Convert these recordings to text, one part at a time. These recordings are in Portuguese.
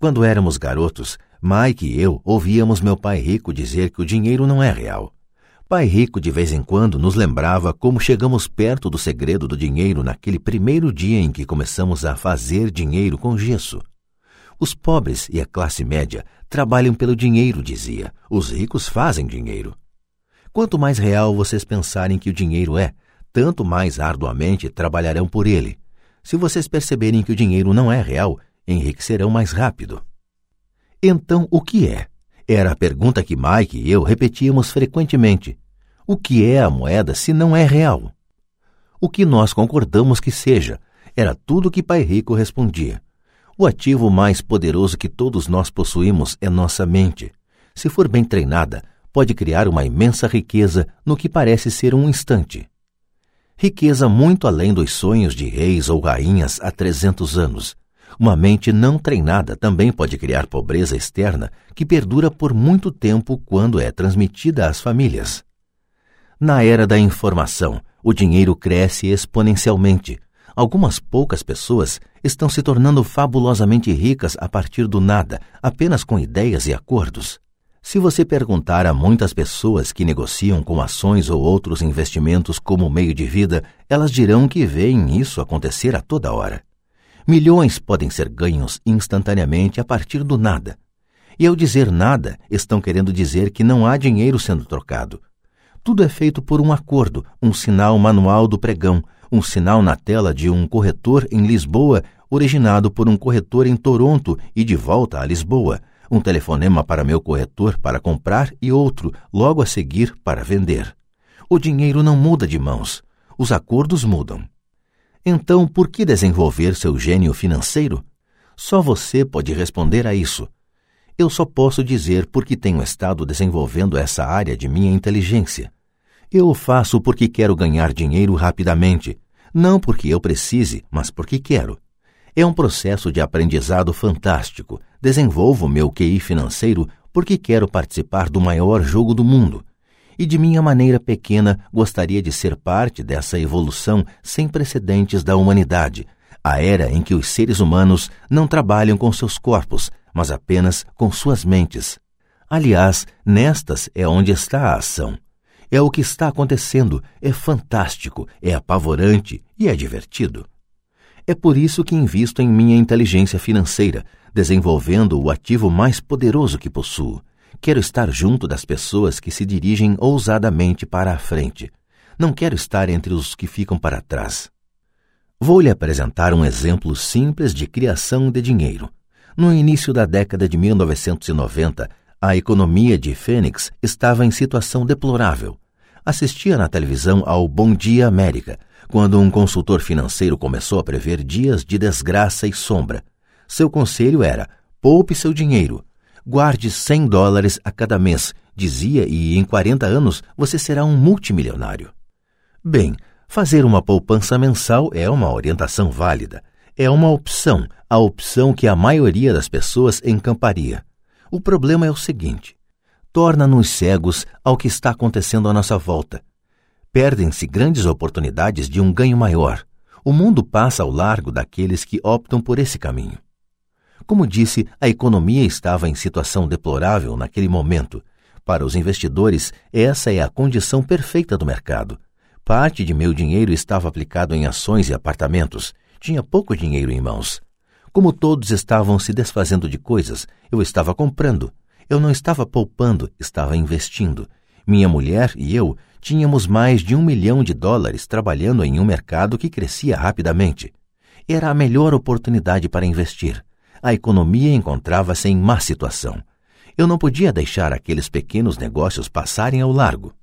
Quando éramos garotos, Mike e eu ouvíamos meu pai rico dizer que o dinheiro não é real. Pai Rico de vez em quando nos lembrava como chegamos perto do segredo do dinheiro naquele primeiro dia em que começamos a fazer dinheiro com gesso. Os pobres e a classe média trabalham pelo dinheiro, dizia. Os ricos fazem dinheiro. Quanto mais real vocês pensarem que o dinheiro é, tanto mais arduamente trabalharão por ele. Se vocês perceberem que o dinheiro não é real, enriquecerão mais rápido. Então, o que é? Era a pergunta que Mike e eu repetíamos frequentemente. O que é a moeda se não é real? O que nós concordamos que seja, era tudo que Pai Rico respondia. O ativo mais poderoso que todos nós possuímos é nossa mente. Se for bem treinada, pode criar uma imensa riqueza no que parece ser um instante. Riqueza muito além dos sonhos de reis ou rainhas há 300 anos, uma mente não treinada também pode criar pobreza externa que perdura por muito tempo quando é transmitida às famílias. Na era da informação, o dinheiro cresce exponencialmente. Algumas poucas pessoas estão se tornando fabulosamente ricas a partir do nada, apenas com ideias e acordos. Se você perguntar a muitas pessoas que negociam com ações ou outros investimentos como meio de vida, elas dirão que veem isso acontecer a toda hora. Milhões podem ser ganhos instantaneamente a partir do nada. E ao dizer nada, estão querendo dizer que não há dinheiro sendo trocado. Tudo é feito por um acordo, um sinal manual do pregão, um sinal na tela de um corretor em Lisboa, originado por um corretor em Toronto e de volta a Lisboa, um telefonema para meu corretor para comprar e outro, logo a seguir, para vender. O dinheiro não muda de mãos, os acordos mudam. Então, por que desenvolver seu gênio financeiro? Só você pode responder a isso. Eu só posso dizer porque tenho estado desenvolvendo essa área de minha inteligência. Eu o faço porque quero ganhar dinheiro rapidamente, não porque eu precise, mas porque quero. É um processo de aprendizado fantástico. Desenvolvo meu QI financeiro porque quero participar do maior jogo do mundo e de minha maneira pequena gostaria de ser parte dessa evolução sem precedentes da humanidade, a era em que os seres humanos não trabalham com seus corpos, mas apenas com suas mentes. Aliás, nestas é onde está a ação. É o que está acontecendo, é fantástico, é apavorante e é divertido. É por isso que invisto em minha inteligência financeira, desenvolvendo o ativo mais poderoso que possuo Quero estar junto das pessoas que se dirigem ousadamente para a frente. Não quero estar entre os que ficam para trás. Vou lhe apresentar um exemplo simples de criação de dinheiro. No início da década de 1990, a economia de Fênix estava em situação deplorável. Assistia na televisão ao Bom Dia América, quando um consultor financeiro começou a prever dias de desgraça e sombra. Seu conselho era: poupe seu dinheiro, Guarde 100 dólares a cada mês, dizia, e em 40 anos você será um multimilionário. Bem, fazer uma poupança mensal é uma orientação válida. É uma opção, a opção que a maioria das pessoas encamparia. O problema é o seguinte: torna-nos cegos ao que está acontecendo à nossa volta. Perdem-se grandes oportunidades de um ganho maior. O mundo passa ao largo daqueles que optam por esse caminho. Como disse, a economia estava em situação deplorável naquele momento. Para os investidores, essa é a condição perfeita do mercado. Parte de meu dinheiro estava aplicado em ações e apartamentos. Tinha pouco dinheiro em mãos. Como todos estavam se desfazendo de coisas, eu estava comprando. Eu não estava poupando, estava investindo. Minha mulher e eu tínhamos mais de um milhão de dólares trabalhando em um mercado que crescia rapidamente. Era a melhor oportunidade para investir a economia encontrava-se em má situação. Eu não podia deixar aqueles pequenos negócios passarem ao largo.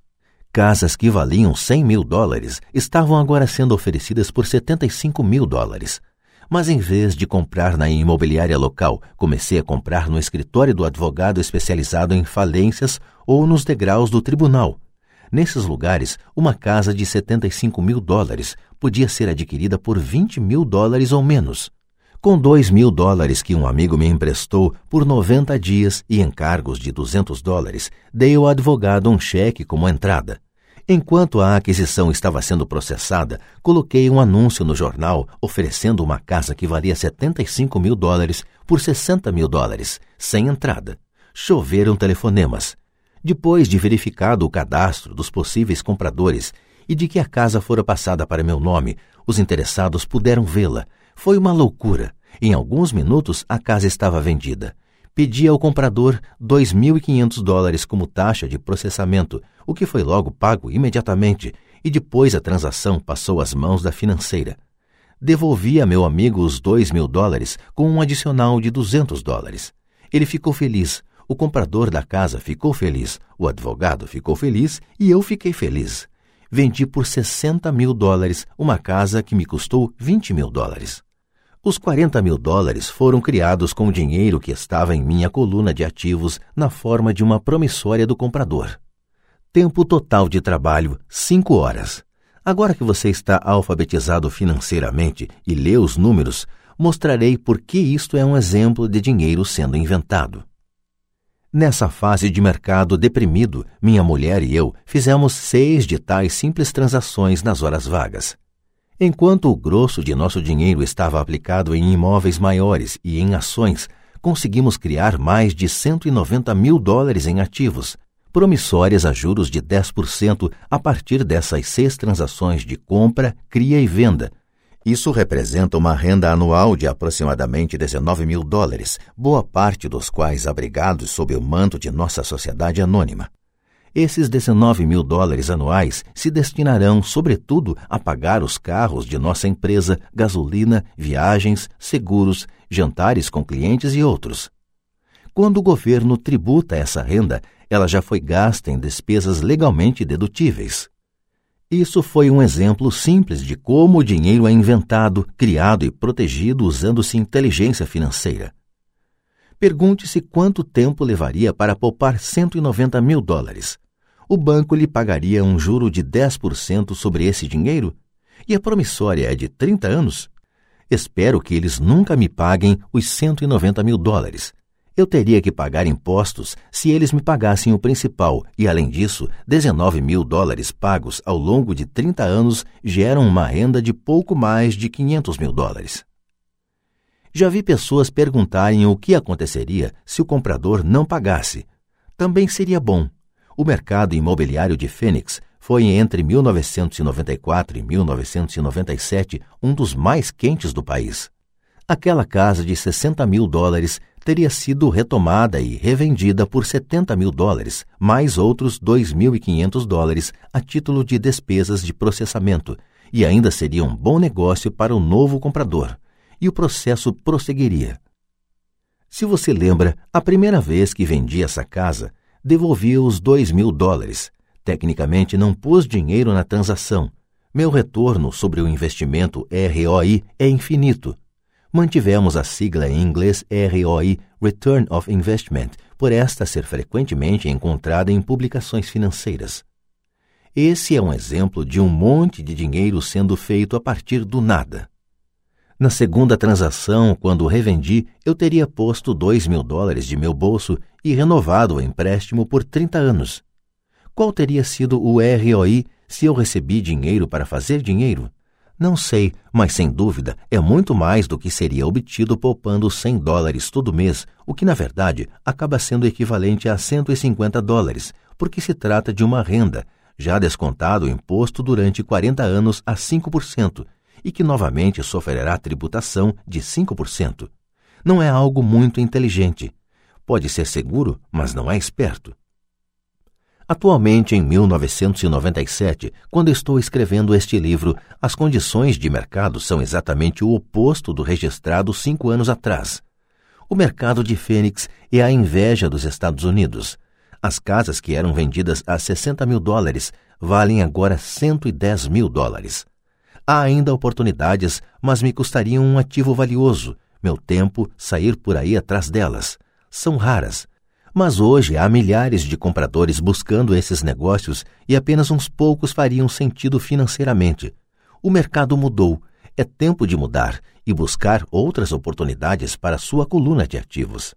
Casas que valiam 100 mil dólares estavam agora sendo oferecidas por 75 mil dólares. Mas em vez de comprar na imobiliária local, comecei a comprar no escritório do advogado especializado em falências ou nos degraus do tribunal. Nesses lugares, uma casa de 75 mil dólares podia ser adquirida por 20 mil dólares ou menos. Com dois mil dólares que um amigo me emprestou por 90 dias e encargos de 200 dólares, dei ao advogado um cheque como entrada. Enquanto a aquisição estava sendo processada, coloquei um anúncio no jornal oferecendo uma casa que valia 75 mil dólares por 60 mil dólares, sem entrada. Choveram telefonemas. Depois de verificado o cadastro dos possíveis compradores e de que a casa fora passada para meu nome, os interessados puderam vê-la. Foi uma loucura. Em alguns minutos a casa estava vendida. Pedi ao comprador 2.500 dólares como taxa de processamento, o que foi logo pago imediatamente, e depois a transação passou às mãos da financeira. Devolvi a meu amigo os dois mil dólares com um adicional de 200 dólares. Ele ficou feliz, o comprador da casa ficou feliz, o advogado ficou feliz e eu fiquei feliz. Vendi por 60 mil dólares uma casa que me custou 20 mil dólares. Os 40 mil dólares foram criados com o dinheiro que estava em minha coluna de ativos na forma de uma promissória do comprador. Tempo total de trabalho: 5 horas. Agora que você está alfabetizado financeiramente e lê os números, mostrarei por que isto é um exemplo de dinheiro sendo inventado. Nessa fase de mercado deprimido, minha mulher e eu fizemos seis de tais simples transações nas horas vagas. Enquanto o grosso de nosso dinheiro estava aplicado em imóveis maiores e em ações, conseguimos criar mais de 190 mil dólares em ativos, promissórias a juros de 10% a partir dessas seis transações de compra, cria e venda, isso representa uma renda anual de aproximadamente 19 mil dólares, boa parte dos quais abrigados sob o manto de nossa sociedade anônima. Esses 19 mil dólares anuais se destinarão, sobretudo, a pagar os carros de nossa empresa, gasolina, viagens, seguros, jantares com clientes e outros. Quando o governo tributa essa renda, ela já foi gasta em despesas legalmente dedutíveis. Isso foi um exemplo simples de como o dinheiro é inventado, criado e protegido usando-se inteligência financeira. Pergunte-se quanto tempo levaria para poupar 190 mil dólares. O banco lhe pagaria um juro de 10% sobre esse dinheiro? E a promissória é de 30 anos? Espero que eles nunca me paguem os 190 mil dólares. Eu teria que pagar impostos se eles me pagassem o principal, e além disso, 19 mil dólares pagos ao longo de 30 anos geram uma renda de pouco mais de 500 mil dólares. Já vi pessoas perguntarem o que aconteceria se o comprador não pagasse. Também seria bom. O mercado imobiliário de Phoenix foi entre 1994 e 1997 um dos mais quentes do país. Aquela casa de 60 mil dólares teria sido retomada e revendida por 70 mil dólares, mais outros 2.500 dólares a título de despesas de processamento, e ainda seria um bom negócio para o novo comprador. E o processo prosseguiria. Se você lembra, a primeira vez que vendi essa casa, devolvi os dois mil dólares. Tecnicamente, não pus dinheiro na transação. Meu retorno sobre o investimento ROI é infinito, mantivemos a sigla em inglês ROI, Return of Investment, por esta ser frequentemente encontrada em publicações financeiras. Esse é um exemplo de um monte de dinheiro sendo feito a partir do nada. Na segunda transação, quando revendi, eu teria posto dois mil dólares de meu bolso e renovado o empréstimo por 30 anos. Qual teria sido o ROI se eu recebi dinheiro para fazer dinheiro? Não sei, mas sem dúvida é muito mais do que seria obtido poupando 100 dólares todo mês, o que na verdade acaba sendo equivalente a 150 dólares, porque se trata de uma renda, já descontado o imposto durante 40 anos a 5%, e que novamente sofrerá tributação de 5%. Não é algo muito inteligente. Pode ser seguro, mas não é esperto. Atualmente, em 1997, quando estou escrevendo este livro, as condições de mercado são exatamente o oposto do registrado cinco anos atrás. O mercado de Fênix é a inveja dos Estados Unidos. As casas que eram vendidas a 60 mil dólares valem agora 110 mil dólares. Há ainda oportunidades, mas me custariam um ativo valioso, meu tempo, sair por aí atrás delas. São raras mas hoje há milhares de compradores buscando esses negócios e apenas uns poucos fariam sentido financeiramente. O mercado mudou, é tempo de mudar e buscar outras oportunidades para sua coluna de ativos.